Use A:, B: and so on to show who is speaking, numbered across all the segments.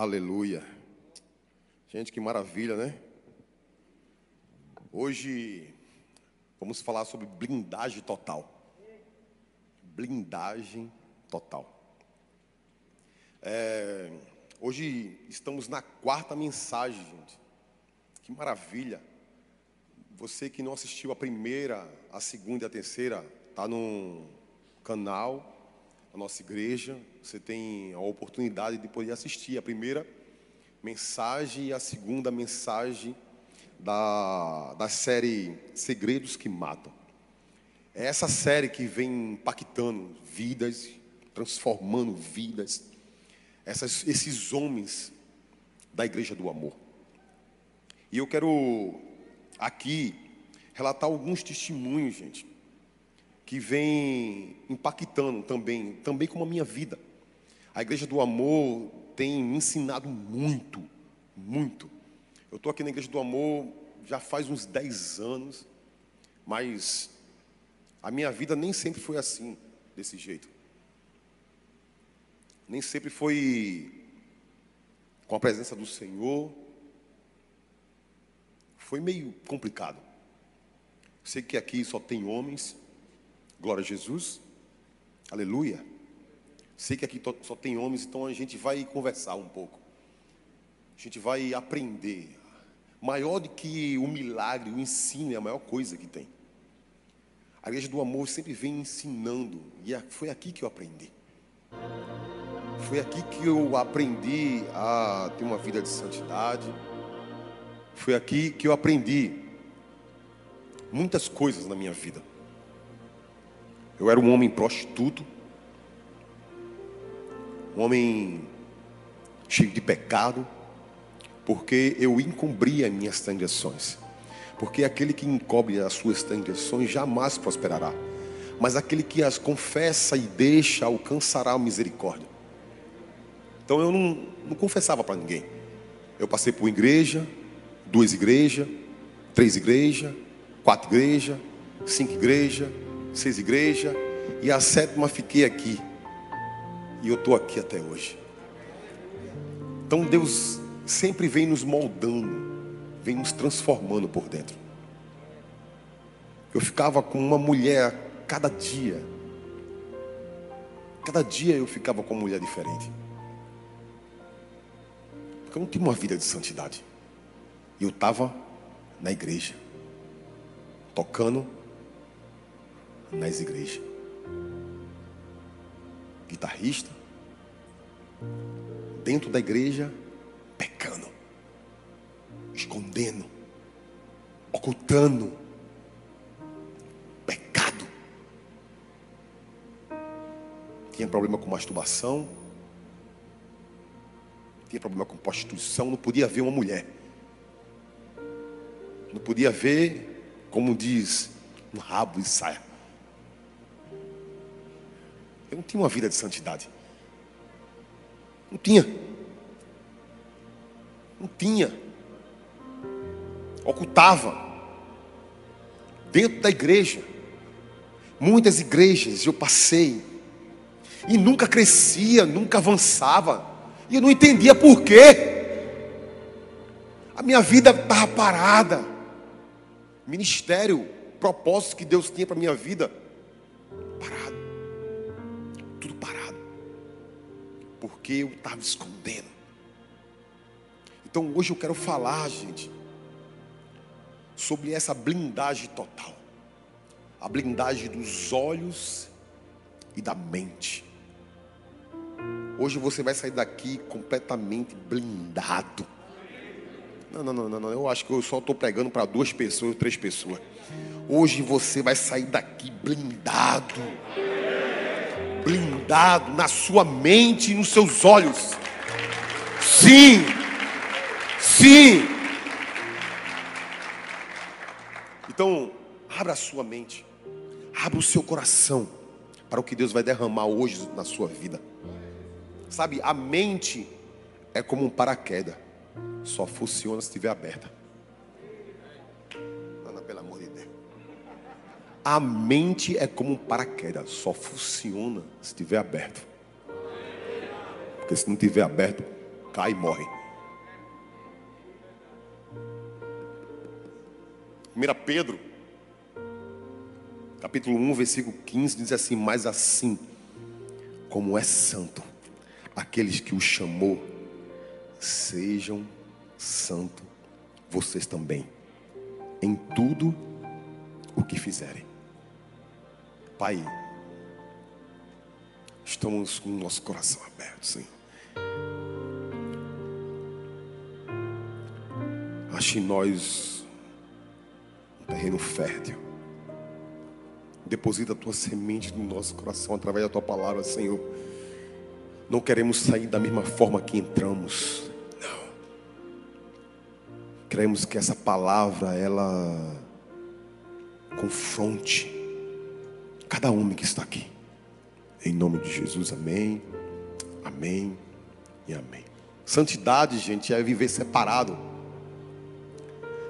A: Aleluia. Gente, que maravilha, né? Hoje vamos falar sobre blindagem total. Blindagem total. É, hoje estamos na quarta mensagem, gente. Que maravilha. Você que não assistiu a primeira, a segunda e a terceira, está no canal da nossa igreja. Você tem a oportunidade de poder assistir a primeira mensagem e a segunda mensagem da, da série Segredos que Matam. É essa série que vem impactando vidas, transformando vidas, essas, esses homens da Igreja do Amor. E eu quero aqui relatar alguns testemunhos, gente, que vem impactando também, também como a minha vida. A Igreja do Amor tem me ensinado muito, muito. Eu estou aqui na Igreja do Amor já faz uns 10 anos, mas a minha vida nem sempre foi assim, desse jeito. Nem sempre foi com a presença do Senhor. Foi meio complicado. Sei que aqui só tem homens. Glória a Jesus. Aleluia. Sei que aqui só tem homens, então a gente vai conversar um pouco. A gente vai aprender. Maior do que o milagre, o ensino é a maior coisa que tem. A igreja do amor sempre vem ensinando, e é, foi aqui que eu aprendi. Foi aqui que eu aprendi a ter uma vida de santidade. Foi aqui que eu aprendi muitas coisas na minha vida. Eu era um homem prostituto, um homem cheio de pecado, porque eu encobria minhas transgressões. Porque aquele que encobre as suas transgressões jamais prosperará, mas aquele que as confessa e deixa alcançará a misericórdia. Então eu não, não confessava para ninguém. Eu passei por igreja, duas igrejas, três igrejas, quatro igrejas, cinco igrejas, seis igrejas, e a sétima fiquei aqui. E eu estou aqui até hoje. Então Deus sempre vem nos moldando, vem nos transformando por dentro. Eu ficava com uma mulher cada dia. Cada dia eu ficava com uma mulher diferente. Porque eu não tinha uma vida de santidade. E eu estava na igreja, tocando nas igrejas. Guitarrista, dentro da igreja, pecando, escondendo, ocultando, pecado. Tinha problema com masturbação, tinha problema com prostituição, não podia ver uma mulher. Não podia ver, como diz, um rabo e saia. Tinha uma vida de santidade. Não tinha. Não tinha. Ocultava. Dentro da igreja. Muitas igrejas eu passei. E nunca crescia, nunca avançava. E eu não entendia por quê. A minha vida estava parada. Ministério, propósito que Deus tinha para a minha vida, Porque eu estava escondendo. Então hoje eu quero falar, gente, sobre essa blindagem total. A blindagem dos olhos e da mente. Hoje você vai sair daqui completamente blindado. Não, não, não, não, eu acho que eu só estou pregando para duas pessoas, três pessoas. Hoje você vai sair daqui blindado. Blindado na sua mente e nos seus olhos. Sim. Sim. Então, abra a sua mente. Abra o seu coração para o que Deus vai derramar hoje na sua vida. Sabe, a mente é como um paraquedas. Só funciona se estiver aberta. A mente é como um paraquedas. Só funciona se estiver aberto. Porque se não estiver aberto, cai e morre. 1 Pedro, capítulo 1, versículo 15, diz assim: Mas assim como é santo, aqueles que o chamou, sejam santos vocês também, em tudo o que fizerem. Pai, estamos com o nosso coração aberto, Senhor. Ache em nós um terreno fértil. Deposita a tua semente no nosso coração através da tua palavra, Senhor. Não queremos sair da mesma forma que entramos. Não. Queremos que essa palavra ela confronte cada homem que está aqui. Em nome de Jesus, amém. Amém e amém. Santidade, gente, é viver separado.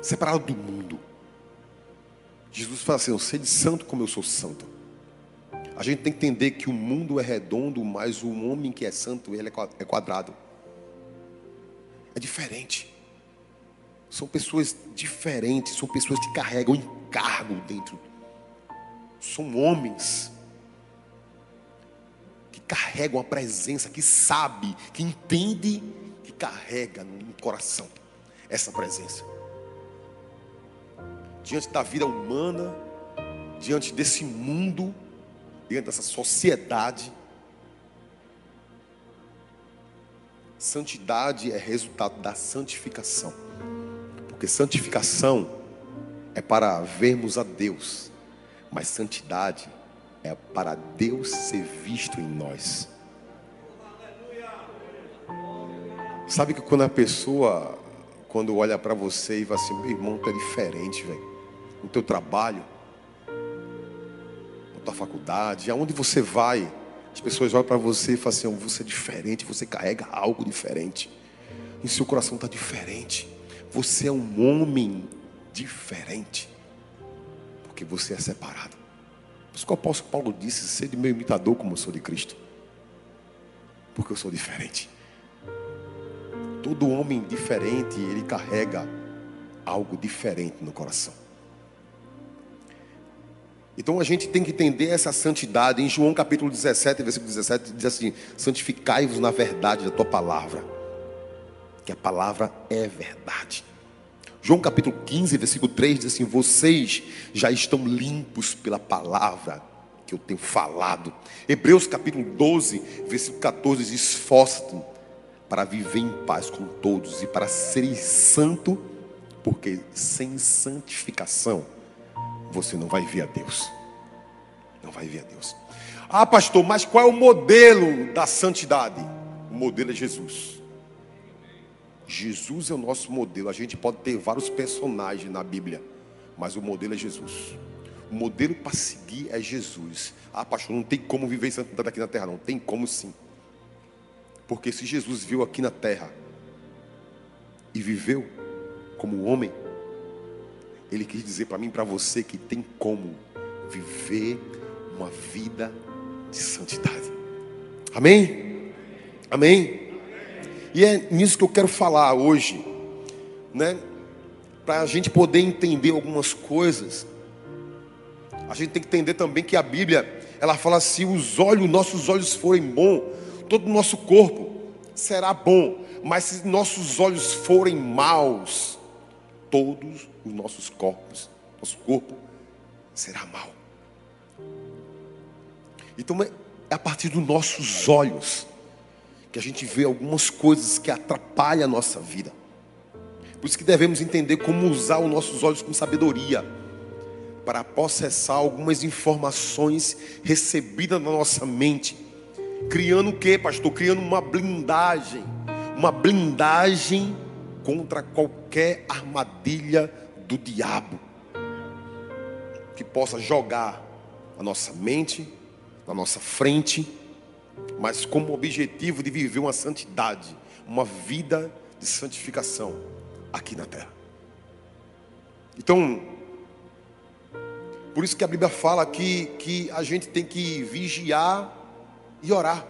A: Separado do mundo. Jesus fala assim: Eu sei de santo como eu sou santo. A gente tem que entender que o mundo é redondo, mas o homem que é santo, ele é quadrado. É diferente. São pessoas diferentes, são pessoas que carregam encargo dentro. São homens que carregam a presença, que sabe, que entende, que carrega no coração essa presença. Diante da vida humana, diante desse mundo, diante dessa sociedade, santidade é resultado da santificação. Porque santificação é para vermos a Deus, mas santidade é para Deus ser visto em nós. Sabe que quando a pessoa, quando olha para você e fala assim, meu irmão, é diferente, velho. No teu trabalho, na tua faculdade, aonde você vai, as pessoas olham para você e falam assim, você é diferente, você carrega algo diferente. E seu coração está diferente. Você é um homem diferente. Porque você é separado. Por isso que o apóstolo Paulo disse: ser de meu imitador como eu sou de Cristo. Porque eu sou diferente. Todo homem diferente, ele carrega algo diferente no coração. Então a gente tem que entender essa santidade. Em João capítulo 17, versículo 17, diz assim: Santificai-vos na verdade da tua palavra que a palavra é verdade. João capítulo 15, versículo 3 diz assim: Vocês já estão limpos pela palavra que eu tenho falado. Hebreus capítulo 12, versículo 14 diz: Esforça-te para viver em paz com todos e para ser santo, porque sem santificação você não vai ver a Deus. Não vai ver a Deus. Ah, pastor, mas qual é o modelo da santidade? O modelo é Jesus. Jesus é o nosso modelo. A gente pode ter vários personagens na Bíblia, mas o modelo é Jesus. O modelo para seguir é Jesus. Ah, pastor, não tem como viver em santidade aqui na terra, não. Tem como sim. Porque se Jesus viu aqui na terra e viveu como homem, ele quis dizer para mim e para você que tem como viver uma vida de santidade. Amém? Amém? E é nisso que eu quero falar hoje, né? Para a gente poder entender algumas coisas, a gente tem que entender também que a Bíblia, ela fala se os olhos, nossos olhos forem bons, todo o nosso corpo será bom, mas se nossos olhos forem maus, todos os nossos corpos, nosso corpo será mau. Então é a partir dos nossos olhos que a gente vê algumas coisas que atrapalham a nossa vida. Por isso que devemos entender como usar os nossos olhos com sabedoria para processar algumas informações recebidas na nossa mente. Criando o que, pastor? Criando uma blindagem. Uma blindagem contra qualquer armadilha do diabo que possa jogar a nossa mente, na nossa frente mas como objetivo de viver uma santidade, uma vida de santificação aqui na terra. Então, por isso que a Bíblia fala que, que a gente tem que vigiar e orar.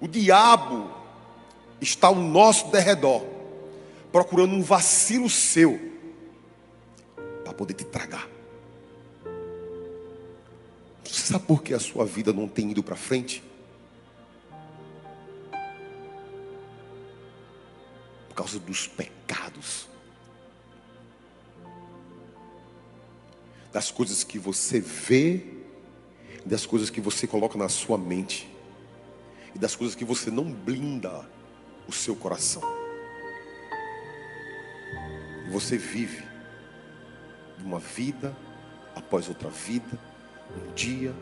A: O diabo, está ao nosso derredor, procurando um vacilo seu para poder te tragar. Você sabe por que a sua vida não tem ido para frente? Por causa dos pecados. Das coisas que você vê, das coisas que você coloca na sua mente, e das coisas que você não blinda o seu coração. Você vive uma vida após outra vida, um dia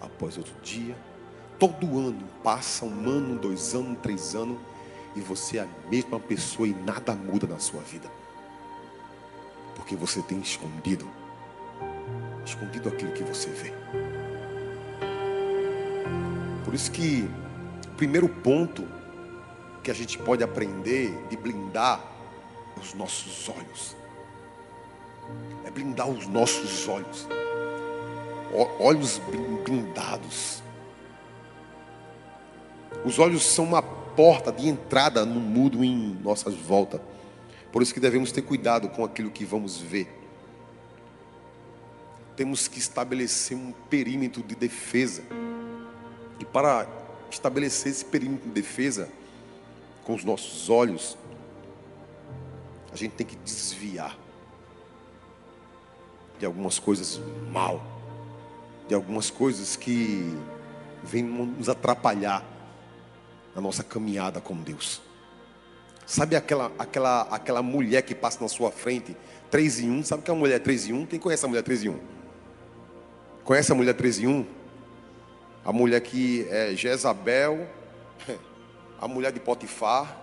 A: após outro dia. Todo ano passa um ano, dois anos, três anos, e você é a mesma pessoa e nada muda na sua vida. Porque você tem escondido, escondido aquilo que você vê. Por isso que o primeiro ponto que a gente pode aprender de blindar os nossos olhos. É blindar os nossos olhos. Olhos blindados. Os olhos são uma porta de entrada no mundo em nossas voltas. Por isso que devemos ter cuidado com aquilo que vamos ver. Temos que estabelecer um perímetro de defesa. E para estabelecer esse perímetro de defesa, com os nossos olhos, a gente tem que desviar de algumas coisas mal, de algumas coisas que vêm nos atrapalhar na nossa caminhada com Deus. Sabe aquela, aquela, aquela mulher que passa na sua frente, 3 em 1? Sabe que é uma mulher 3 em 1? Quem conhece a mulher 3 em 1? Conhece a mulher 3 em 1? A mulher que é Jezabel, a mulher de Potifar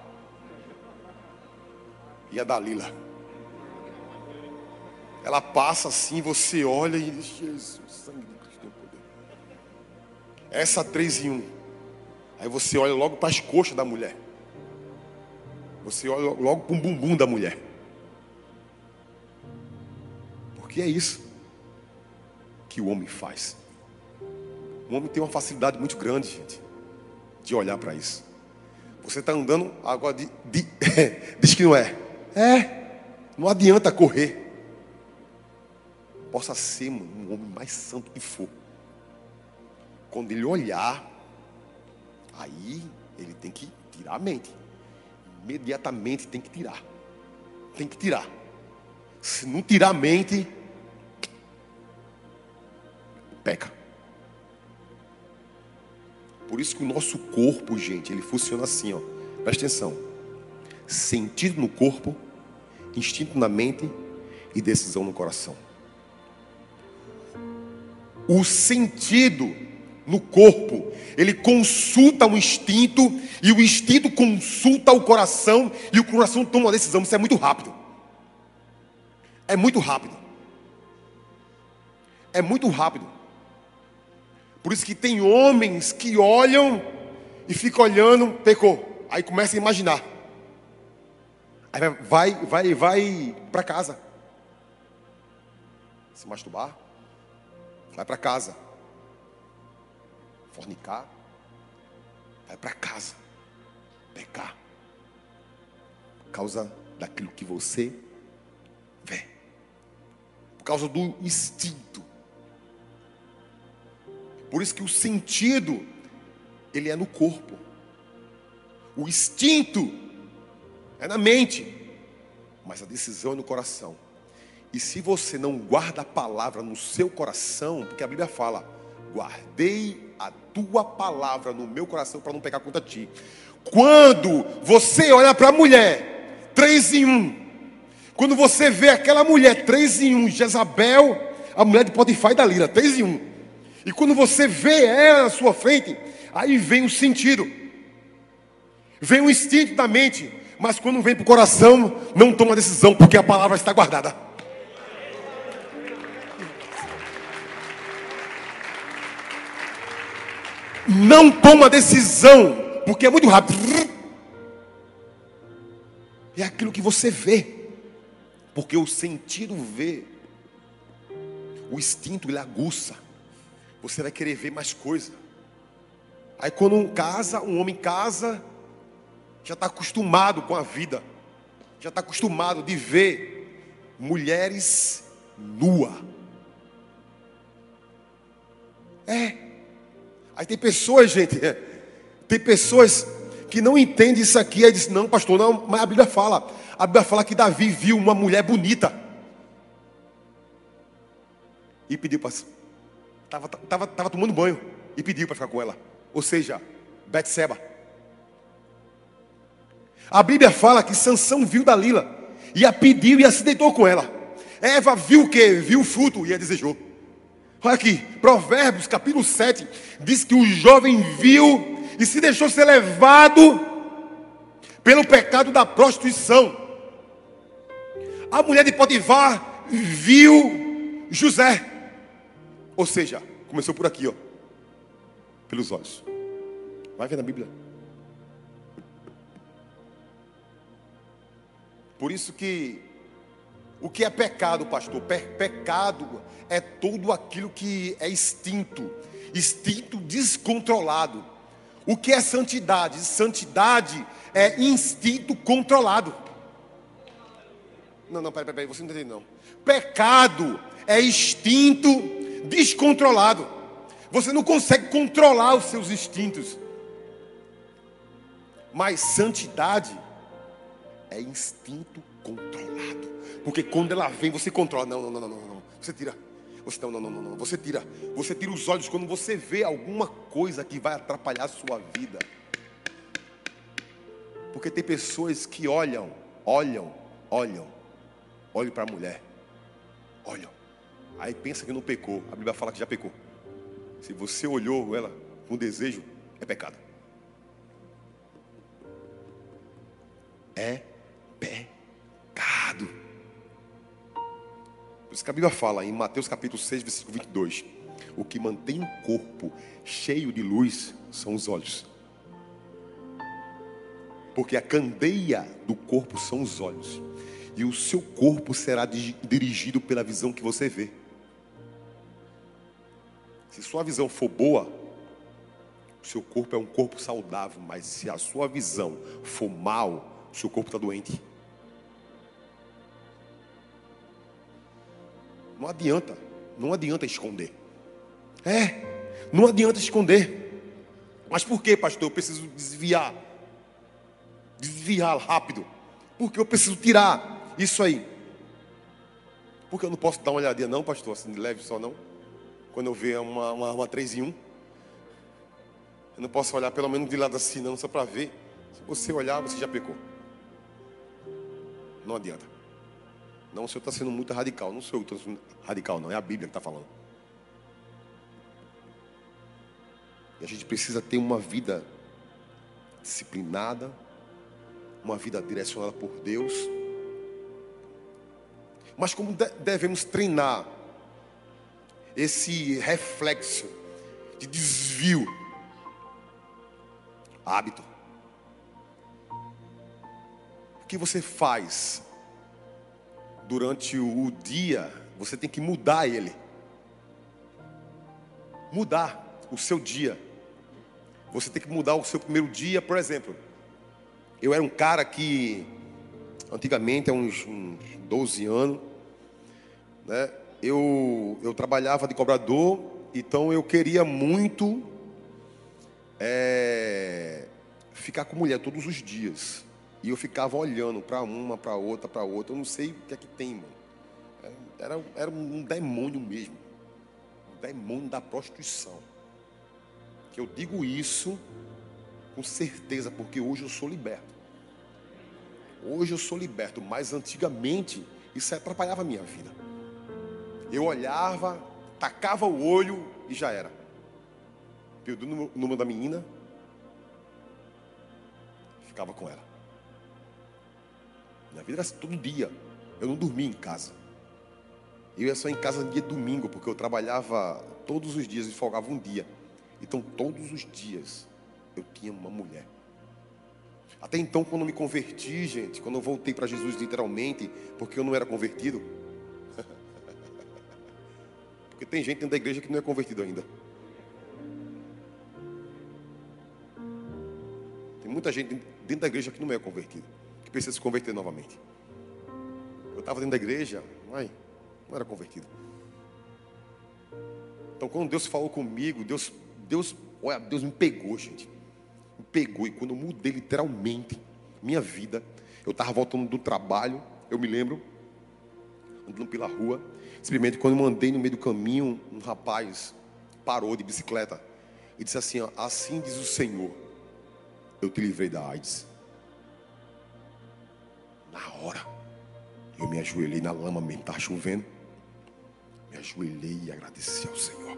A: e a Dalila. Ela passa assim, você olha e diz, Jesus, sangue Essa três em um. Aí você olha logo para as coxas da mulher. Você olha logo para o bumbum da mulher. Porque é isso que o homem faz. O homem tem uma facilidade muito grande, gente, de olhar para isso. Você está andando, agora de, de, diz que não é. É, não adianta correr. Possa ser um homem mais santo que for. Quando ele olhar, aí ele tem que tirar a mente. Imediatamente tem que tirar. Tem que tirar. Se não tirar a mente, peca. Por isso que o nosso corpo, gente, ele funciona assim, ó. Presta atenção. Sentido no corpo, instinto na mente e decisão no coração. O sentido no corpo, ele consulta o instinto e o instinto consulta o coração e o coração toma uma decisão. Isso é muito rápido. É muito rápido. É muito rápido. Por isso que tem homens que olham e ficam olhando, pecou. Aí começa a imaginar. Aí vai, vai, vai para casa. Se masturbar. Vai para casa. Fornicar. Vai para casa. Pecar. Por causa daquilo que você vê. Por causa do instinto. Por isso que o sentido ele é no corpo. O instinto é na mente, mas a decisão é no coração. E se você não guarda a palavra no seu coração, porque a Bíblia fala: guardei tua palavra no meu coração para não pecar contra ti. Quando você olha para a mulher, três em um, quando você vê aquela mulher, três em um, Jezabel, a mulher de Potifar e da Lira, três em um. E quando você vê ela na sua frente, aí vem o sentido, vem o instinto da mente, mas quando vem para o coração, não toma decisão, porque a palavra está guardada. Não toma decisão, porque é muito rápido. É aquilo que você vê, porque o sentido vê, o instinto ele aguça você vai querer ver mais coisa. Aí quando um casa, um homem casa, já está acostumado com a vida, já está acostumado de ver mulheres nua. É. Aí tem pessoas, gente, tem pessoas que não entendem isso aqui, aí diz, não, pastor, não, mas a Bíblia fala, a Bíblia fala que Davi viu uma mulher bonita e pediu para estava tava, tava tomando banho e pediu para ficar com ela. Ou seja, Betseba. A Bíblia fala que Sansão viu Dalila e a pediu e a se deitou com ela. Eva viu o que? Viu o fruto e a desejou. Olha aqui, Provérbios capítulo 7 diz que o jovem viu e se deixou ser levado pelo pecado da prostituição. A mulher de Potifar viu José. Ou seja, começou por aqui, ó. Pelos olhos. Vai ver na Bíblia. Por isso que o que é pecado, pastor? Pe pecado é tudo aquilo que é instinto, instinto descontrolado. O que é santidade? Santidade é instinto controlado. Não, não, peraí, peraí, você não entendeu não. Pecado é instinto descontrolado. Você não consegue controlar os seus instintos. Mas santidade é instinto controlado. Porque quando ela vem, você controla. Não, não, não, não, não. Você tira. Você não, não, não, não, não. Você tira. Você tira os olhos quando você vê alguma coisa que vai atrapalhar a sua vida. Porque tem pessoas que olham, olham, olham, olham para a mulher, olham. Aí pensa que não pecou. A Bíblia fala que já pecou. Se você olhou ela com desejo, é pecado. É pecado. Por isso que a Bíblia fala em Mateus capítulo 6, versículo 22. O que mantém o corpo cheio de luz são os olhos. Porque a candeia do corpo são os olhos. E o seu corpo será dirigido pela visão que você vê. Se sua visão for boa, o seu corpo é um corpo saudável, mas se a sua visão for mal, o seu corpo está doente. Não adianta, não adianta esconder. É, não adianta esconder. Mas por que, pastor? Eu preciso desviar. Desviar rápido. Porque eu preciso tirar isso aí. Porque eu não posso dar uma olhadinha, não, pastor, assim leve só não quando eu ver uma, uma, uma 3 em 1. Eu não posso olhar pelo menos de lado assim, não, só para ver. Se você olhar, você já pecou. Não adianta. Não, o senhor está sendo muito radical. Não sou eu que estou sendo radical, não. É a Bíblia que está falando. E a gente precisa ter uma vida disciplinada, uma vida direcionada por Deus. Mas como devemos treinar esse reflexo de desvio, hábito. O que você faz durante o dia, você tem que mudar ele. Mudar o seu dia. Você tem que mudar o seu primeiro dia, por exemplo. Eu era um cara que, antigamente, há uns, uns 12 anos, né? eu, eu trabalhava de cobrador, então eu queria muito é, ficar com mulher todos os dias. E eu ficava olhando para uma, para outra, para outra. Eu não sei o que é que tem, mano. É, era, era um demônio mesmo. Um demônio da prostituição. Que eu digo isso com certeza, porque hoje eu sou liberto. Hoje eu sou liberto, mas antigamente isso atrapalhava a minha vida. Eu olhava, tacava o olho e já era. Perdi o número da menina, ficava com ela. Minha vida era assim, todo dia. Eu não dormia em casa. Eu ia só em casa no dia domingo, porque eu trabalhava todos os dias e folgava um dia. Então, todos os dias eu tinha uma mulher. Até então, quando me converti, gente, quando eu voltei para Jesus literalmente, porque eu não era convertido, porque tem gente dentro da igreja que não é convertido ainda. Tem muita gente dentro da igreja que não é convertida, que precisa se converter novamente. Eu estava dentro da igreja, não era convertido. Então, quando Deus falou comigo, Deus, Deus, olha, Deus me pegou, gente. Me pegou. E quando eu mudei literalmente minha vida, eu estava voltando do trabalho, eu me lembro, andando pela rua. Simplesmente quando eu andei no meio do caminho, um rapaz parou de bicicleta e disse assim: ó, Assim diz o Senhor, eu te livrei da AIDS. Na hora, eu me ajoelhei na lama, mesmo estava chovendo. Me ajoelhei e agradeci ao Senhor.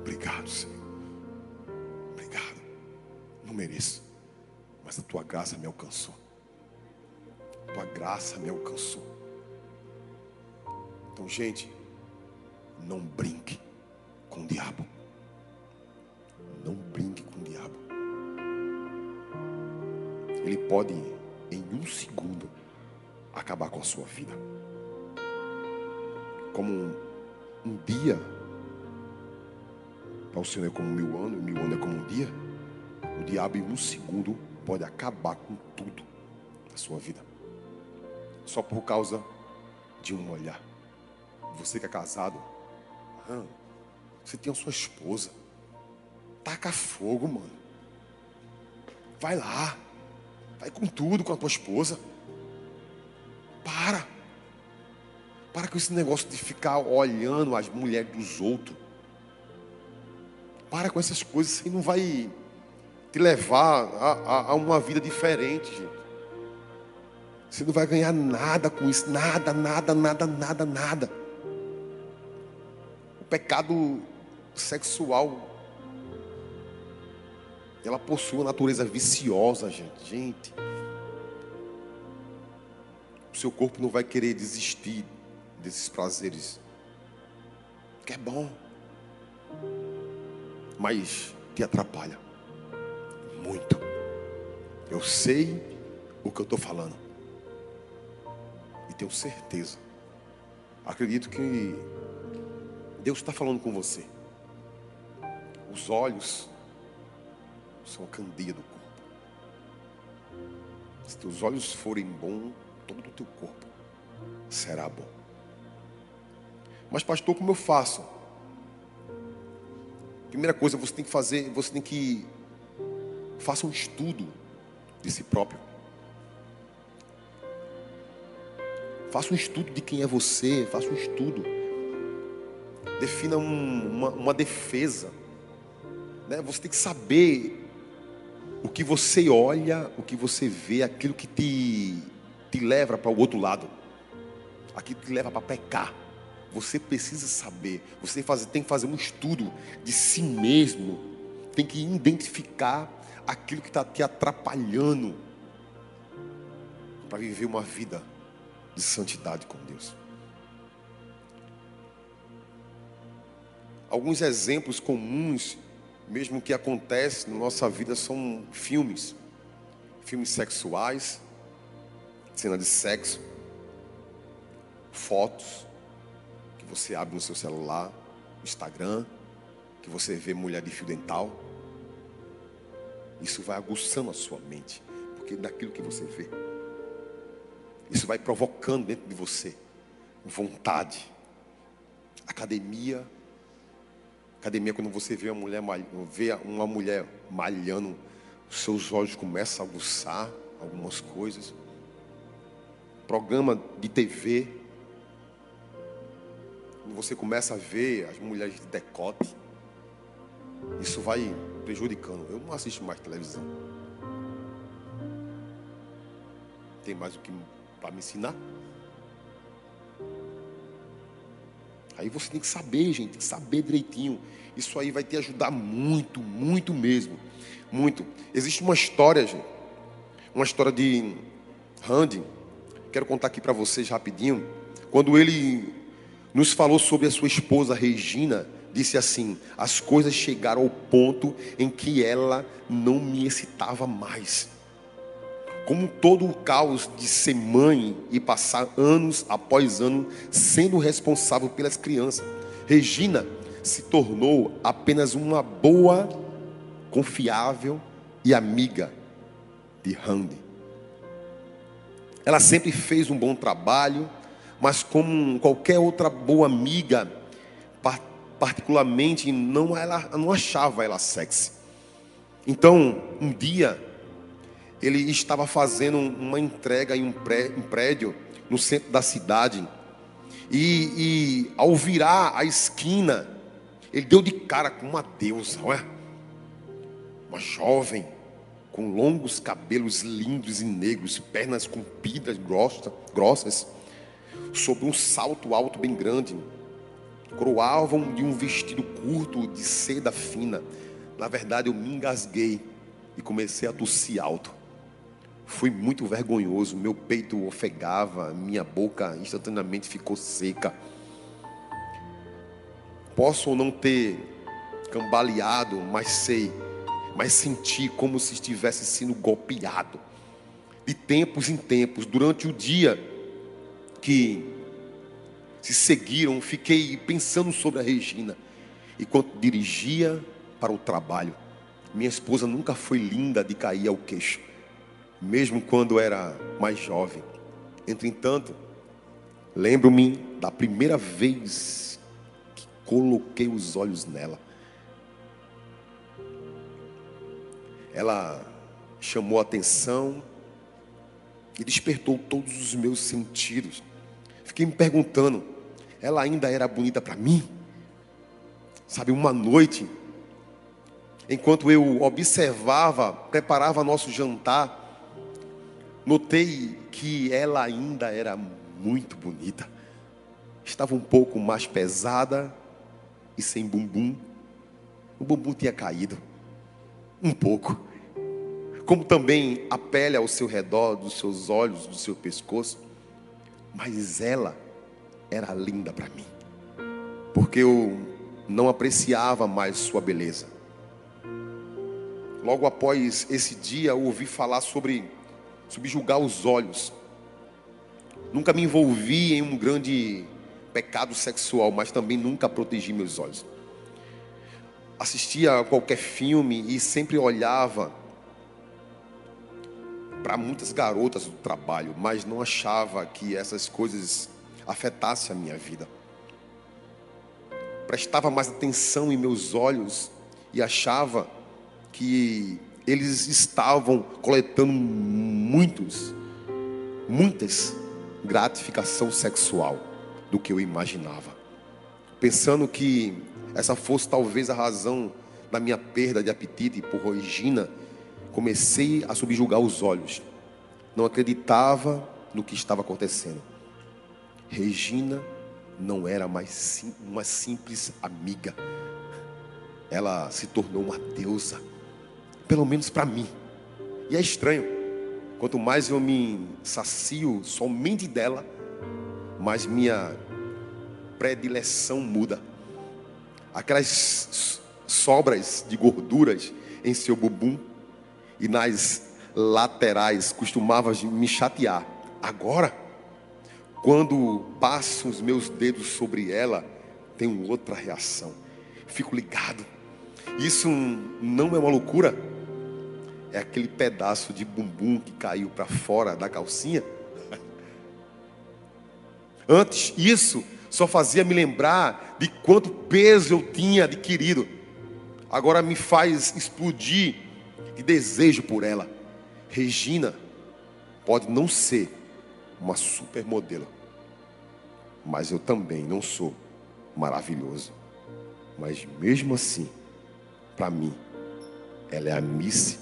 A: Obrigado, Senhor. Obrigado. Não mereço, mas a tua graça me alcançou. A tua graça me alcançou. Então, gente, não brinque com o diabo. Não brinque com o diabo. Ele pode, em um segundo, acabar com a sua vida. Como um, um dia, para o Senhor é como mil anos, mil anos é como um dia. O diabo, em um segundo, pode acabar com tudo na sua vida. Só por causa de um olhar. Você que é casado, ah, você tem a sua esposa. Taca fogo, mano. Vai lá. Vai com tudo com a tua esposa. Para com esse negócio de ficar olhando as mulheres dos outros. Para com essas coisas, isso aí não vai te levar a, a, a uma vida diferente, gente. Você não vai ganhar nada com isso, nada, nada, nada, nada, nada. O pecado sexual, ela possui uma natureza viciosa, gente. Gente, o seu corpo não vai querer desistir desses prazeres, que é bom, mas te atrapalha muito. Eu sei o que eu estou falando. E tenho certeza. Acredito que Deus está falando com você. Os olhos são a candeia do corpo. Se teus olhos forem bons, todo o teu corpo será bom. Mas, pastor, como eu faço? Primeira coisa, você tem que fazer, você tem que faça um estudo de si próprio. Faça um estudo de quem é você, faça um estudo. Defina um, uma, uma defesa. Né? Você tem que saber o que você olha, o que você vê, aquilo que te, te leva para o outro lado, aquilo que te leva para pecar. Você precisa saber, você tem que fazer um estudo de si mesmo, tem que identificar aquilo que está te atrapalhando para viver uma vida de santidade com Deus. Alguns exemplos comuns, mesmo que acontecem na nossa vida, são filmes. Filmes sexuais, cena de sexo, fotos você abre no seu celular, Instagram, que você vê mulher de fio dental. Isso vai aguçando a sua mente, porque daquilo que você vê. Isso vai provocando dentro de você vontade. Academia. Academia, quando você vê uma mulher, vê uma mulher malhando, seus olhos começam a aguçar algumas coisas. Programa de TV. Você começa a ver as mulheres de decote, isso vai prejudicando. Eu não assisto mais televisão. Tem mais o que para me ensinar? Aí você tem que saber, gente, tem que saber direitinho. Isso aí vai te ajudar muito, muito mesmo. Muito. Existe uma história, gente. Uma história de Randy. Quero contar aqui para vocês rapidinho. Quando ele nos falou sobre a sua esposa Regina, disse assim: as coisas chegaram ao ponto em que ela não me excitava mais. Como todo o caos de ser mãe e passar anos após ano sendo responsável pelas crianças, Regina se tornou apenas uma boa, confiável e amiga. de Randy. Ela sempre fez um bom trabalho, mas como qualquer outra boa amiga, particularmente não ela não achava ela sexy. Então, um dia ele estava fazendo uma entrega em um prédio no centro da cidade e, e ao virar a esquina ele deu de cara com uma deusa, não é? Uma jovem com longos cabelos lindos e negros, pernas compridas, grossas, grossas, sob um salto alto bem grande, coroavam de um vestido curto de seda fina. Na verdade, eu me engasguei e comecei a tossir alto. Foi muito vergonhoso, meu peito ofegava, minha boca instantaneamente ficou seca. Posso ou não ter cambaleado, mas sei mas senti como se estivesse sendo golpeado. De tempos em tempos, durante o dia que se seguiram, fiquei pensando sobre a Regina. Enquanto dirigia para o trabalho, minha esposa nunca foi linda de cair ao queixo, mesmo quando era mais jovem. Entretanto, lembro-me da primeira vez que coloquei os olhos nela. ela chamou a atenção e despertou todos os meus sentidos. Fiquei me perguntando, ela ainda era bonita para mim? Sabe, uma noite, enquanto eu observava, preparava nosso jantar, notei que ela ainda era muito bonita. Estava um pouco mais pesada e sem bumbum. O bumbum tinha caído um pouco como também a pele ao seu redor, dos seus olhos, do seu pescoço. Mas ela era linda para mim, porque eu não apreciava mais sua beleza. Logo após esse dia, eu ouvi falar sobre subjugar os olhos. Nunca me envolvi em um grande pecado sexual, mas também nunca protegi meus olhos. Assistia a qualquer filme e sempre olhava para muitas garotas do trabalho, mas não achava que essas coisas afetassem a minha vida. Prestava mais atenção em meus olhos e achava que eles estavam coletando muitos, muitas gratificação sexual do que eu imaginava. Pensando que essa fosse talvez a razão da minha perda de apetite por Regina comecei a subjugar os olhos. Não acreditava no que estava acontecendo. Regina não era mais sim, uma simples amiga. Ela se tornou uma deusa, pelo menos para mim. E é estranho. Quanto mais eu me sacio somente dela, mais minha predileção muda. Aquelas sobras de gorduras em seu bumbum e nas laterais costumava me chatear. Agora, quando passo os meus dedos sobre ela, tenho outra reação. Fico ligado. Isso não é uma loucura? É aquele pedaço de bumbum que caiu para fora da calcinha. Antes, isso só fazia me lembrar de quanto peso eu tinha adquirido. Agora me faz explodir de desejo por ela. Regina pode não ser uma supermodelo, mas eu também não sou maravilhoso. Mas mesmo assim, para mim, ela é a Miss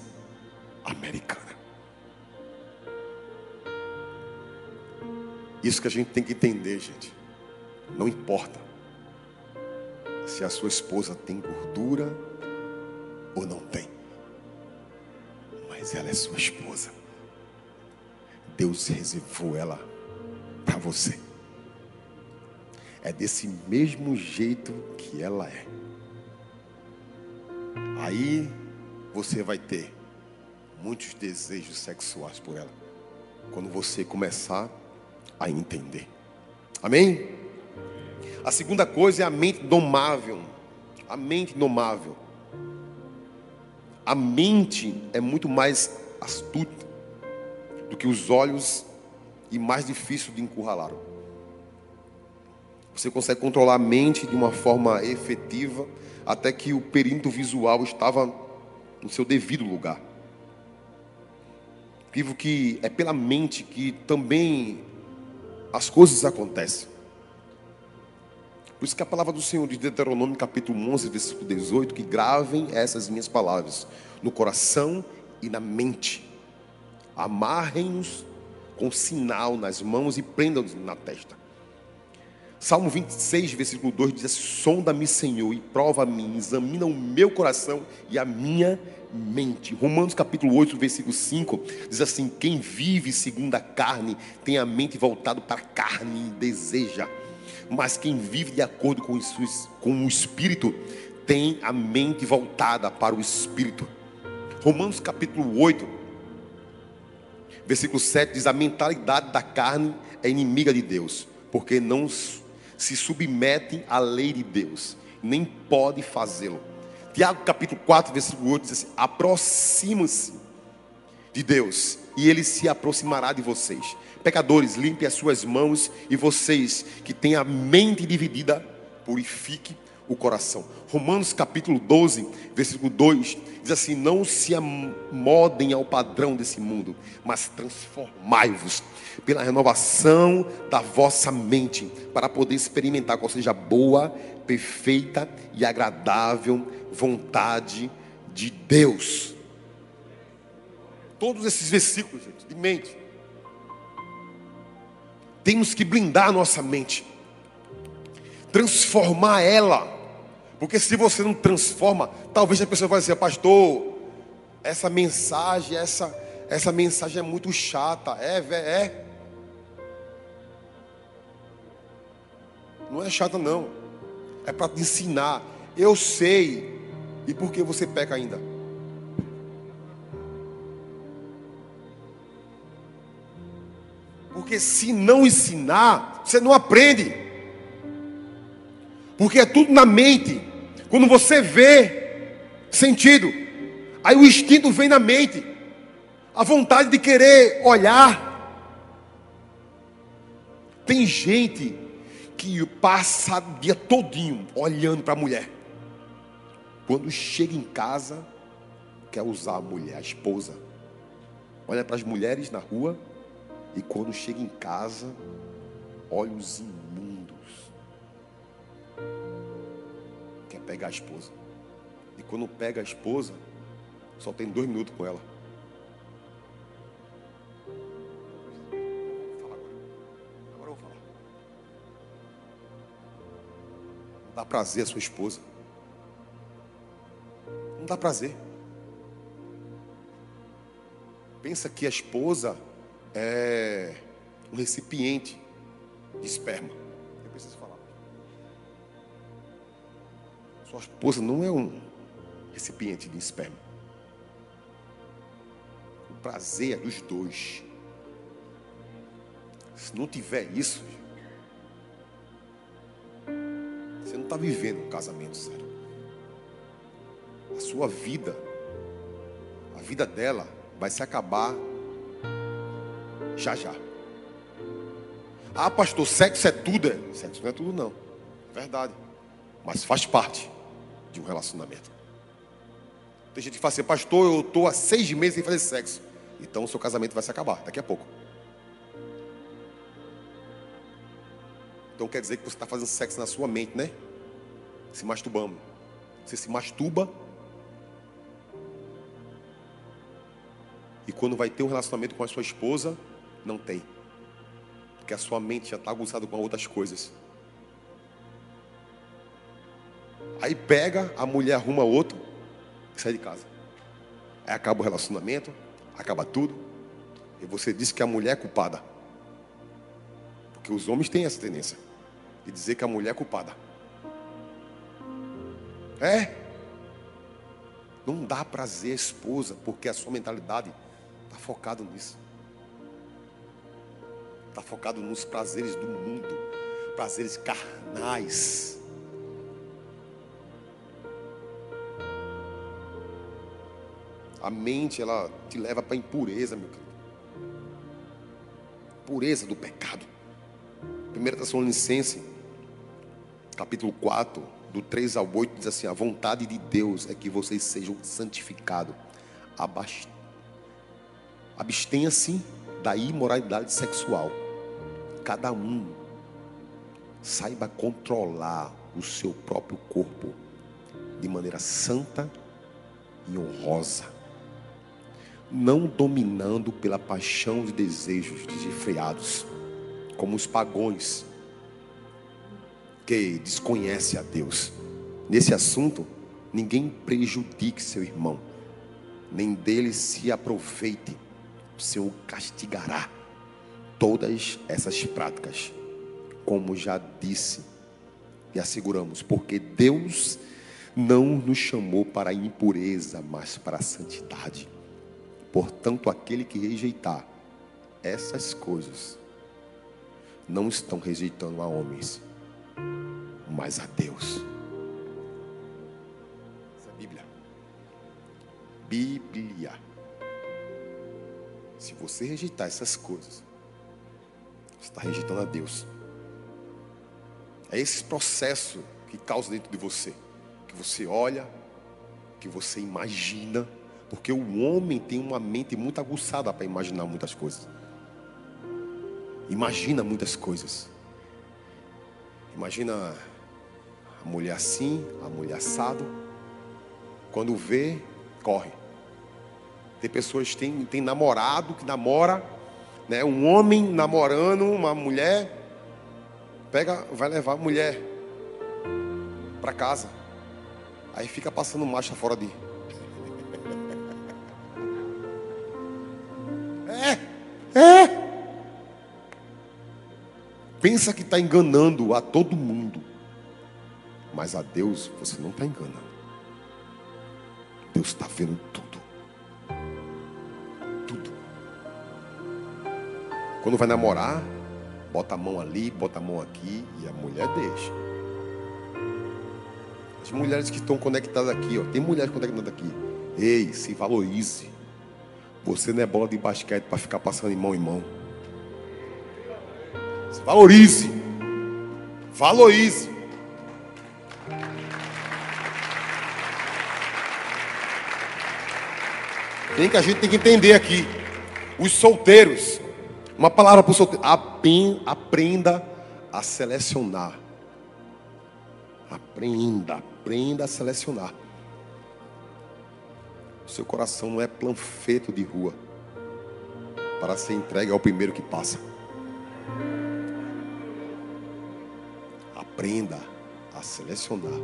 A: Americana. Isso que a gente tem que entender, gente. Não importa se a sua esposa tem gordura ou não tem mas ela é sua esposa. Deus reservou ela para você. É desse mesmo jeito que ela é. Aí você vai ter muitos desejos sexuais por ela. Quando você começar a entender. Amém? A segunda coisa é a mente domável. A mente domável. A mente é muito mais astuta do que os olhos e mais difícil de encurralar. Você consegue controlar a mente de uma forma efetiva até que o perímetro visual estava no seu devido lugar. Vivo que é pela mente que também as coisas acontecem. Por isso que a palavra do Senhor de Deuteronômio capítulo 11, versículo 18, que gravem essas minhas palavras no coração e na mente. Amarrem-nos com sinal nas mãos e prendam-nos na testa. Salmo 26, versículo 2 diz assim: Sonda-me, Senhor, e prova-me, examina o meu coração e a minha mente. Romanos capítulo 8, versículo 5 diz assim: Quem vive segundo a carne tem a mente voltada para a carne e deseja mas quem vive de acordo com, com o Espírito tem a mente voltada para o Espírito. Romanos capítulo 8, versículo 7 diz: A mentalidade da carne é inimiga de Deus, porque não se submete à lei de Deus, nem pode fazê-lo. Tiago capítulo 4, versículo 8 diz assim: Aproxima-se de Deus, e ele se aproximará de vocês. Pecadores, limpe as suas mãos, e vocês que têm a mente dividida, purifique o coração. Romanos capítulo 12, versículo 2, diz assim: Não se amodem ao padrão desse mundo, mas transformai-vos pela renovação da vossa mente, para poder experimentar qual seja a boa, perfeita e agradável vontade de Deus. Todos esses versículos, gente, de mente. Temos que blindar a nossa mente, transformar ela, porque se você não transforma, talvez a pessoa vai dizer, pastor, essa mensagem, essa, essa mensagem é muito chata, é, é. Não é chata não, é para te ensinar. Eu sei, e por que você peca ainda? Porque se não ensinar, você não aprende. Porque é tudo na mente. Quando você vê sentido, aí o instinto vem na mente. A vontade de querer olhar. Tem gente que passa o dia todinho olhando para a mulher. Quando chega em casa, quer usar a mulher, a esposa. Olha para as mulheres na rua e quando chega em casa, olhos imundos. Quer pegar a esposa. E quando pega a esposa, só tem dois minutos com ela. Não dá prazer a sua esposa. Não dá prazer. Pensa que a esposa é um recipiente de esperma. Eu preciso falar. Sua esposa não é um recipiente de esperma. O prazer é dos dois. Se não tiver isso, você não está vivendo um casamento sério. A sua vida, a vida dela vai se acabar já já. Ah, pastor, sexo é tudo. É. Sexo não é tudo, não. É verdade. Mas faz parte de um relacionamento. Tem gente que fala assim, pastor, eu estou há seis meses sem fazer sexo. Então o seu casamento vai se acabar daqui a pouco. Então quer dizer que você está fazendo sexo na sua mente, né? Se masturbando. Você se masturba. E quando vai ter um relacionamento com a sua esposa, não tem. Porque a sua mente já está aguçada com outras coisas. Aí pega, a mulher arruma outro e sai de casa. Aí acaba o relacionamento, acaba tudo. E você diz que a mulher é culpada. Porque os homens têm essa tendência de dizer que a mulher é culpada. É. Não dá prazer à esposa, porque a sua mentalidade está focada nisso está focado nos prazeres do mundo, prazeres carnais. A mente, ela te leva para a impureza, meu querido. pureza do pecado. 1 Tessalonicense, capítulo 4, do 3 ao 8, diz assim: A vontade de Deus é que vocês sejam santificados. Abstenha-se da imoralidade sexual. Cada um saiba controlar o seu próprio corpo de maneira santa e honrosa, não dominando pela paixão de desejos desenfreados, como os pagões que desconhecem a Deus. Nesse assunto, ninguém prejudique seu irmão, nem dele se aproveite. O Senhor castigará todas essas práticas, como já disse e asseguramos, porque Deus não nos chamou para a impureza, mas para a santidade. Portanto, aquele que rejeitar essas coisas, não estão rejeitando a homens, mas a Deus. Essa é a Bíblia. Bíblia. Se você rejeitar essas coisas, você está rejeitando a Deus. É esse processo que causa dentro de você, que você olha, que você imagina, porque o homem tem uma mente muito aguçada para imaginar muitas coisas. Imagina muitas coisas. Imagina a mulher assim, a mulher assado. Quando vê, corre. Tem pessoas têm, têm namorado que namora, né? Um homem namorando uma mulher, pega, vai levar a mulher para casa. Aí fica passando marcha fora de. É, é. Pensa que está enganando a todo mundo. Mas a Deus você não está enganando. Deus está vendo tudo. Quando vai namorar, bota a mão ali, bota a mão aqui e a mulher deixa. As mulheres que estão conectadas aqui, ó, tem mulheres conectadas aqui. Ei, se valorize. Você não é bola de basquete para ficar passando de mão em mão. Se valorize. Valorize. Tem que a gente tem que entender aqui. Os solteiros. Uma palavra para o solteiro. Aprenda a selecionar. Aprenda, aprenda a selecionar. O seu coração não é planfeto de rua para ser entregue ao primeiro que passa. Aprenda a selecionar.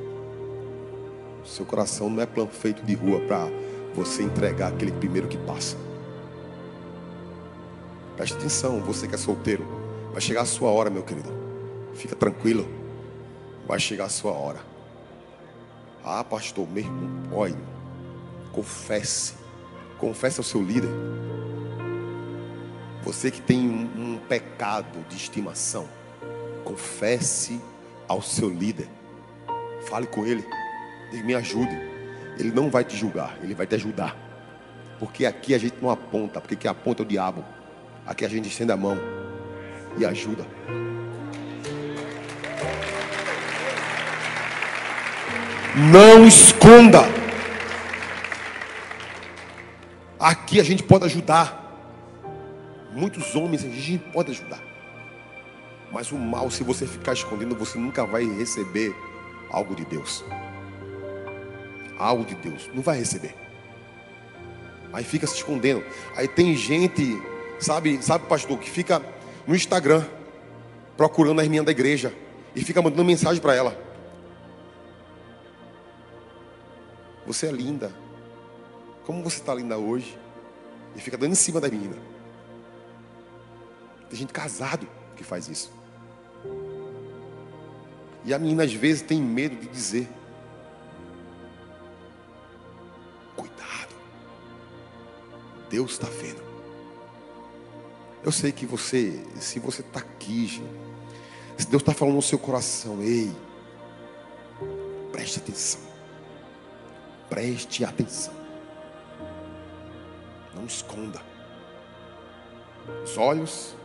A: O seu coração não é planfeito de rua para você entregar aquele primeiro que passa. Preste atenção, você que é solteiro. Vai chegar a sua hora, meu querido. Fica tranquilo. Vai chegar a sua hora. Ah, pastor, meu irmão, olha. Confesse. Confesse ao seu líder. Você que tem um, um pecado de estimação. Confesse ao seu líder. Fale com ele. Ele me ajude. Ele não vai te julgar, ele vai te ajudar. Porque aqui a gente não aponta, porque quem aponta é o diabo. Aqui a gente estende a mão e ajuda. Não esconda. Aqui a gente pode ajudar. Muitos homens a gente pode ajudar. Mas o mal, se você ficar escondendo, você nunca vai receber algo de Deus algo de Deus. Não vai receber. Aí fica se escondendo. Aí tem gente, sabe, sabe, pastor, que fica no Instagram procurando a irmã da igreja e fica mandando mensagem para ela. Você é linda. Como você está linda hoje? E fica dando em cima da menina. Tem gente casado que faz isso. E a menina às vezes tem medo de dizer. Deus está vendo. Eu sei que você, se você está aqui, gente, se Deus está falando no seu coração, ei, preste atenção. Preste atenção. Não esconda. Os olhos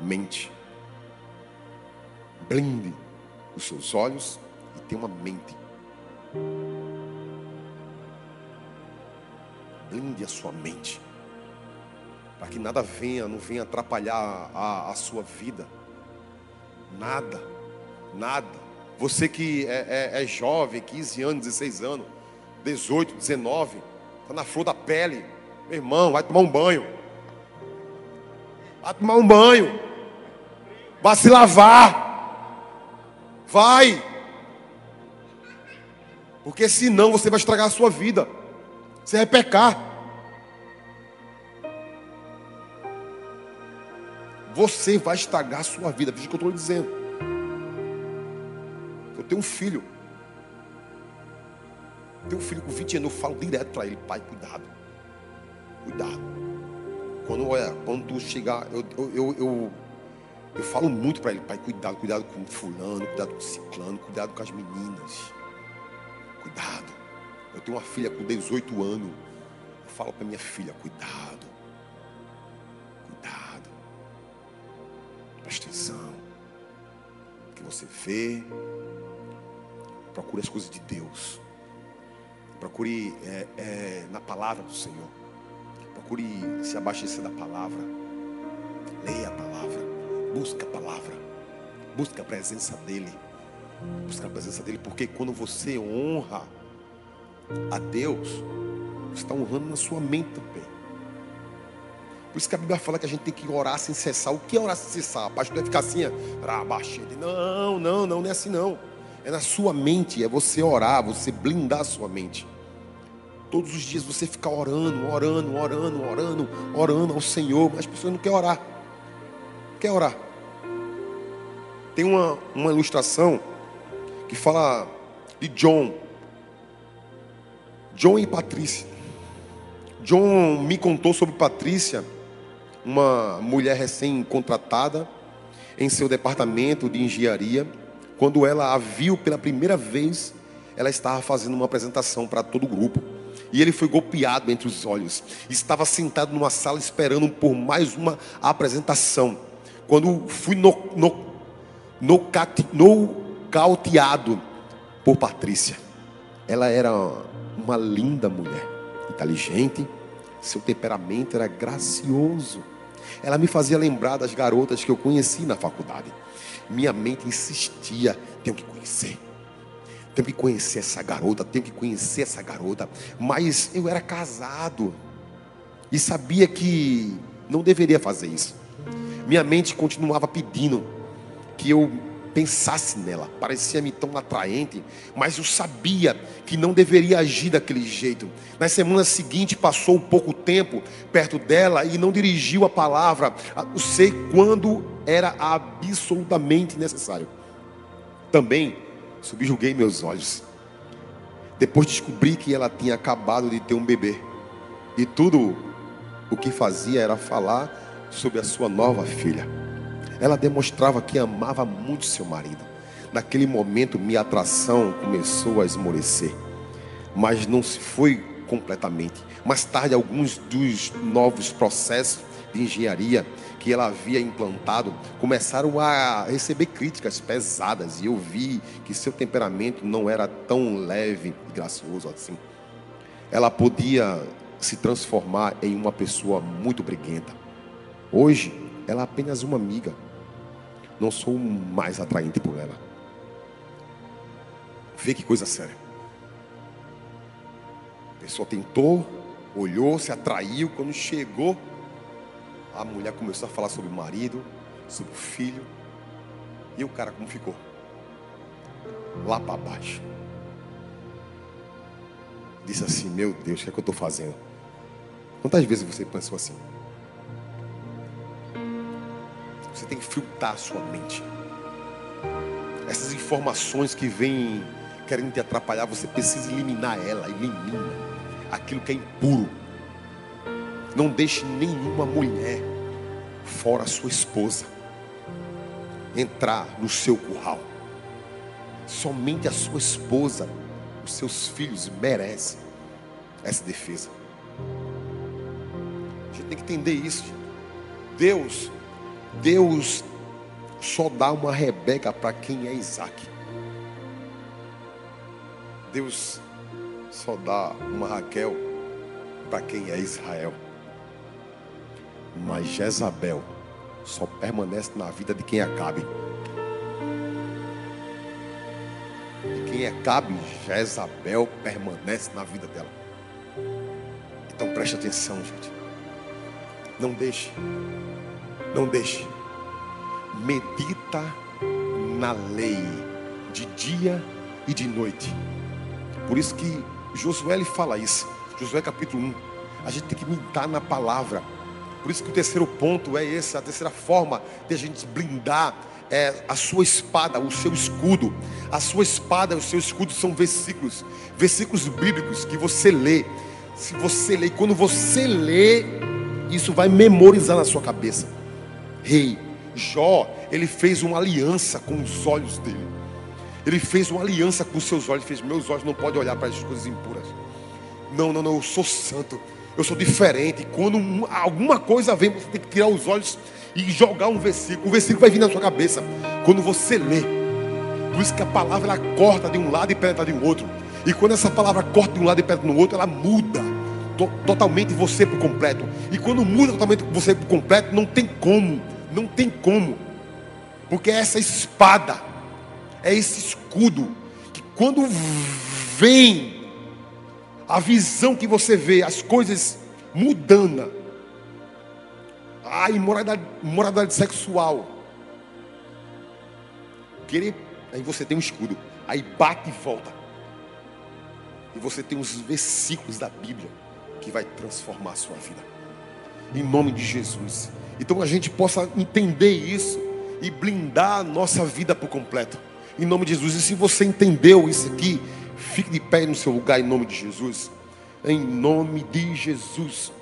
A: mente. Blinde os seus olhos e tenha uma mente. Blinde a sua mente. Para que nada venha, não venha atrapalhar a, a sua vida. Nada, nada. Você que é, é, é jovem, 15 anos, 16 anos, 18, 19, está na flor da pele. Meu irmão, vai tomar um banho. Vai tomar um banho. Vai se lavar. Vai. Porque senão você vai estragar a sua vida. Você vai pecar. Você vai estragar a sua vida. Veja o que eu estou dizendo. Eu tenho um filho. Eu tenho um filho com 20 anos. Eu falo direto para ele: pai, cuidado. Cuidado. Quando, olha, quando tu chegar, eu, eu, eu, eu, falo muito para ele: pai, cuidado. Cuidado com fulano, cuidado com ciclano, cuidado com as meninas. Cuidado. Eu tenho uma filha com 18 anos. Eu falo para minha filha. Cuidado. Presta atenção. O que você vê. Procure as coisas de Deus. Procure é, é, na palavra do Senhor. Procure se abastecer da palavra. Leia a palavra. Busca a palavra. Busca a presença dEle. Busca a presença dEle. Porque quando você honra a Deus, você está honrando na sua mente também. Por isso que a Bíblia fala que a gente tem que orar sem cessar. O que é orar sem cessar? pastor vai ficar assim, não, não, não, não é assim não. É na sua mente, é você orar, você blindar a sua mente. Todos os dias você ficar orando, orando, orando, orando, orando ao Senhor, mas as pessoas não querem orar. Não quer orar. Tem uma, uma ilustração que fala de John. John e Patrícia. John me contou sobre Patrícia, uma mulher recém-contratada em seu departamento de engenharia. Quando ela a viu pela primeira vez, ela estava fazendo uma apresentação para todo o grupo. E ele foi golpeado entre os olhos. Estava sentado numa sala esperando por mais uma apresentação. Quando fui no, no, no, nocauteado por Patrícia. Ela era uma linda mulher, inteligente, seu temperamento era gracioso. Ela me fazia lembrar das garotas que eu conheci na faculdade. Minha mente insistia: tenho que conhecer, tenho que conhecer essa garota, tenho que conhecer essa garota. Mas eu era casado e sabia que não deveria fazer isso. Minha mente continuava pedindo que eu pensasse nela. Parecia-me tão atraente, mas eu sabia que não deveria agir daquele jeito. Na semana seguinte, passou pouco tempo perto dela e não dirigiu a palavra, não sei quando era absolutamente necessário. Também subjuguei meus olhos. Depois descobri que ela tinha acabado de ter um bebê. E tudo o que fazia era falar sobre a sua nova filha. Ela demonstrava que amava muito seu marido. Naquele momento, minha atração começou a esmorecer, mas não se foi completamente. Mais tarde, alguns dos novos processos de engenharia que ela havia implantado começaram a receber críticas pesadas e eu vi que seu temperamento não era tão leve e gracioso assim. Ela podia se transformar em uma pessoa muito briguenta. Hoje, ela é apenas uma amiga não sou mais atraente por ela. Vê que coisa séria. A pessoa tentou, olhou, se atraiu. Quando chegou, a mulher começou a falar sobre o marido, sobre o filho. E o cara como ficou? Lá para baixo. Disse assim: Meu Deus, o que é que eu estou fazendo? Quantas vezes você pensou assim? Você tem que filtrar a sua mente. Essas informações que vêm querendo te atrapalhar, você precisa eliminar ela. Elimina aquilo que é impuro. Não deixe nenhuma mulher, fora sua esposa, entrar no seu curral. Somente a sua esposa, os seus filhos merecem essa defesa. A gente tem que entender isso. Deus Deus só dá uma Rebeca para quem é Isaac. Deus só dá uma Raquel para quem é Israel. Mas Jezabel só permanece na vida de quem é Cabe. De quem é Cabe, Jezabel permanece na vida dela. Então preste atenção, gente. Não deixe. Não deixe. Medita na lei de dia e de noite. Por isso que Josué ele fala isso. Josué capítulo 1. A gente tem que meditar na palavra. Por isso que o terceiro ponto é esse, a terceira forma de a gente blindar é a sua espada, o seu escudo. A sua espada o seu escudo são versículos, versículos bíblicos que você lê. Se você lê, quando você lê, isso vai memorizar na sua cabeça. Rei Jó, ele fez uma aliança com os olhos dele. Ele fez uma aliança com os seus olhos. Ele fez: Meus olhos não podem olhar para as coisas impuras. Não, não, não, eu sou santo. Eu sou diferente. Quando alguma coisa vem, você tem que tirar os olhos e jogar um versículo. O versículo vai vir na sua cabeça. Quando você lê. Por isso que a palavra ela corta de um lado e penetra de um outro. E quando essa palavra corta de um lado e penetra no outro, ela muda to totalmente você por completo. E quando muda totalmente você por completo, não tem como. Não tem como. Porque é essa espada, é esse escudo, que quando vem a visão que você vê, as coisas mudando, a imoralidade, sexual, querer, aí você tem um escudo, aí bate e volta, e você tem os versículos da Bíblia que vai transformar a sua vida, em nome de Jesus. Então a gente possa entender isso e blindar a nossa vida por completo, em nome de Jesus. E se você entendeu isso aqui, Fique de pé no seu lugar em nome de Jesus. Em nome de Jesus.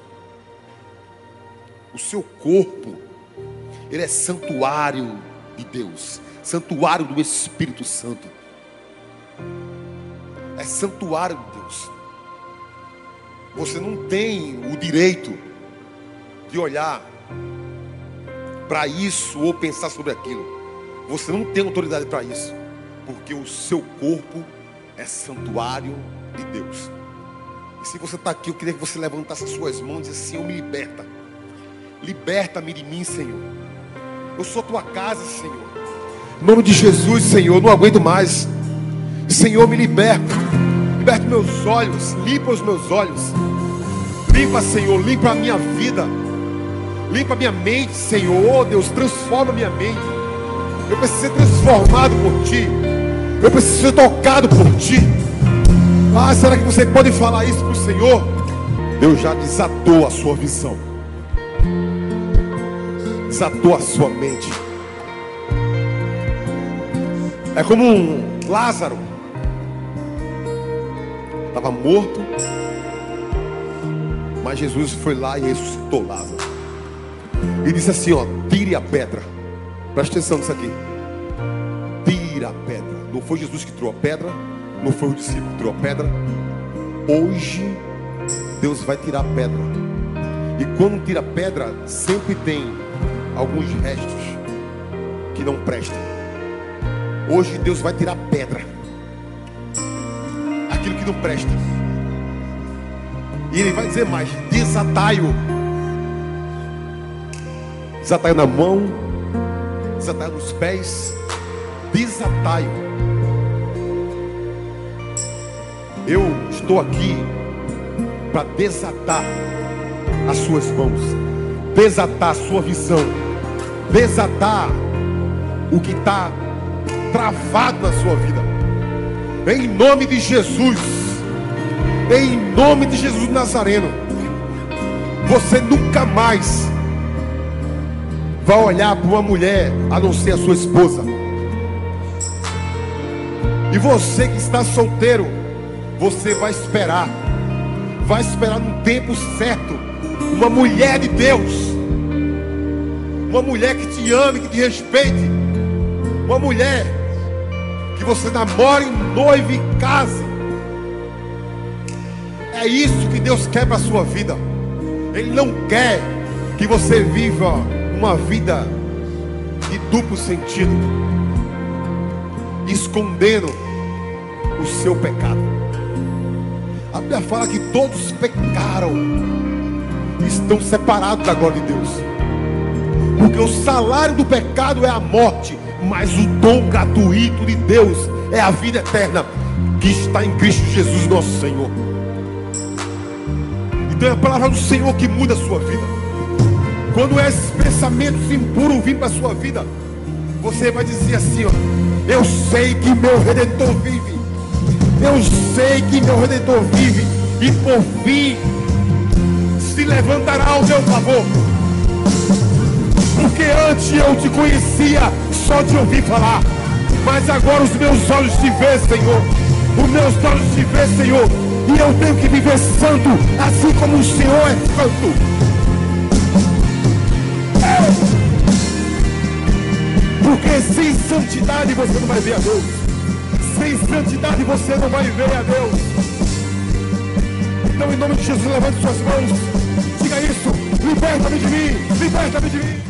A: O seu corpo, ele é santuário de Deus, santuário do Espírito Santo. É santuário de Deus. Você não tem o direito de olhar para isso ou pensar sobre aquilo. Você não tem autoridade para isso, porque o seu corpo é santuário de Deus. E se você está aqui, eu queria que você levantasse as suas mãos e disse: Senhor, me liberta. Liberta-me de mim, Senhor. Eu sou tua casa, Senhor. Em nome de Jesus, Senhor, eu não aguento mais. Senhor, me liberta. Liberta meus olhos, limpa os meus olhos. Limpa, Senhor, limpa a minha vida. Limpa minha mente, Senhor. Oh, Deus, transforma minha mente. Eu preciso ser transformado por Ti. Eu preciso ser tocado por ti. Ah, será que você pode falar isso para o Senhor? Deus já desatou a sua visão, desatou a sua mente. É como um Lázaro, estava morto, mas Jesus foi lá e ressuscitou Lázaro. E disse assim: ó, tire a pedra. Preste atenção nisso aqui. Tira a pedra. Não foi Jesus que tirou a pedra, não foi o discípulo que tirou a pedra. Hoje Deus vai tirar a pedra. E quando tira a pedra, sempre tem alguns restos que não prestam. Hoje Deus vai tirar a pedra. Aquilo que não presta. E ele vai dizer mais: desatai-o. Desatai na mão, desatai nos pés, desatai-o. Eu estou aqui para desatar as suas mãos, desatar a sua visão, desatar o que está travado na sua vida. Em nome de Jesus, em nome de Jesus Nazareno, você nunca mais vai olhar para uma mulher a não ser a sua esposa. E você que está solteiro, você vai esperar, vai esperar no tempo certo, uma mulher de Deus, uma mulher que te ame, que te respeite, uma mulher que você namore, noive e case. É isso que Deus quer para a sua vida. Ele não quer que você viva uma vida de duplo sentido, escondendo o seu pecado. A Bíblia fala que todos pecaram, estão separados da glória de Deus, porque o salário do pecado é a morte, mas o dom gratuito de Deus é a vida eterna que está em Cristo Jesus, nosso Senhor. Então é a palavra do Senhor que muda a sua vida. Quando esses pensamentos impuros vir para a sua vida, você vai dizer assim: ó, Eu sei que meu redentor vive. Eu sei que meu redentor vive. E por fim se levantará ao meu favor. Porque antes eu te conhecia só de ouvir falar. Mas agora os meus olhos te vê, Senhor. Os meus olhos te vê, Senhor. E eu tenho que viver santo, assim como o Senhor é santo. Porque sem santidade você não vai ver a Deus. Sem santidade você não vai ver a Deus. Então, em nome de Jesus, levante suas mãos. Diga isso. Liberta-me de mim. Liberta-me de mim.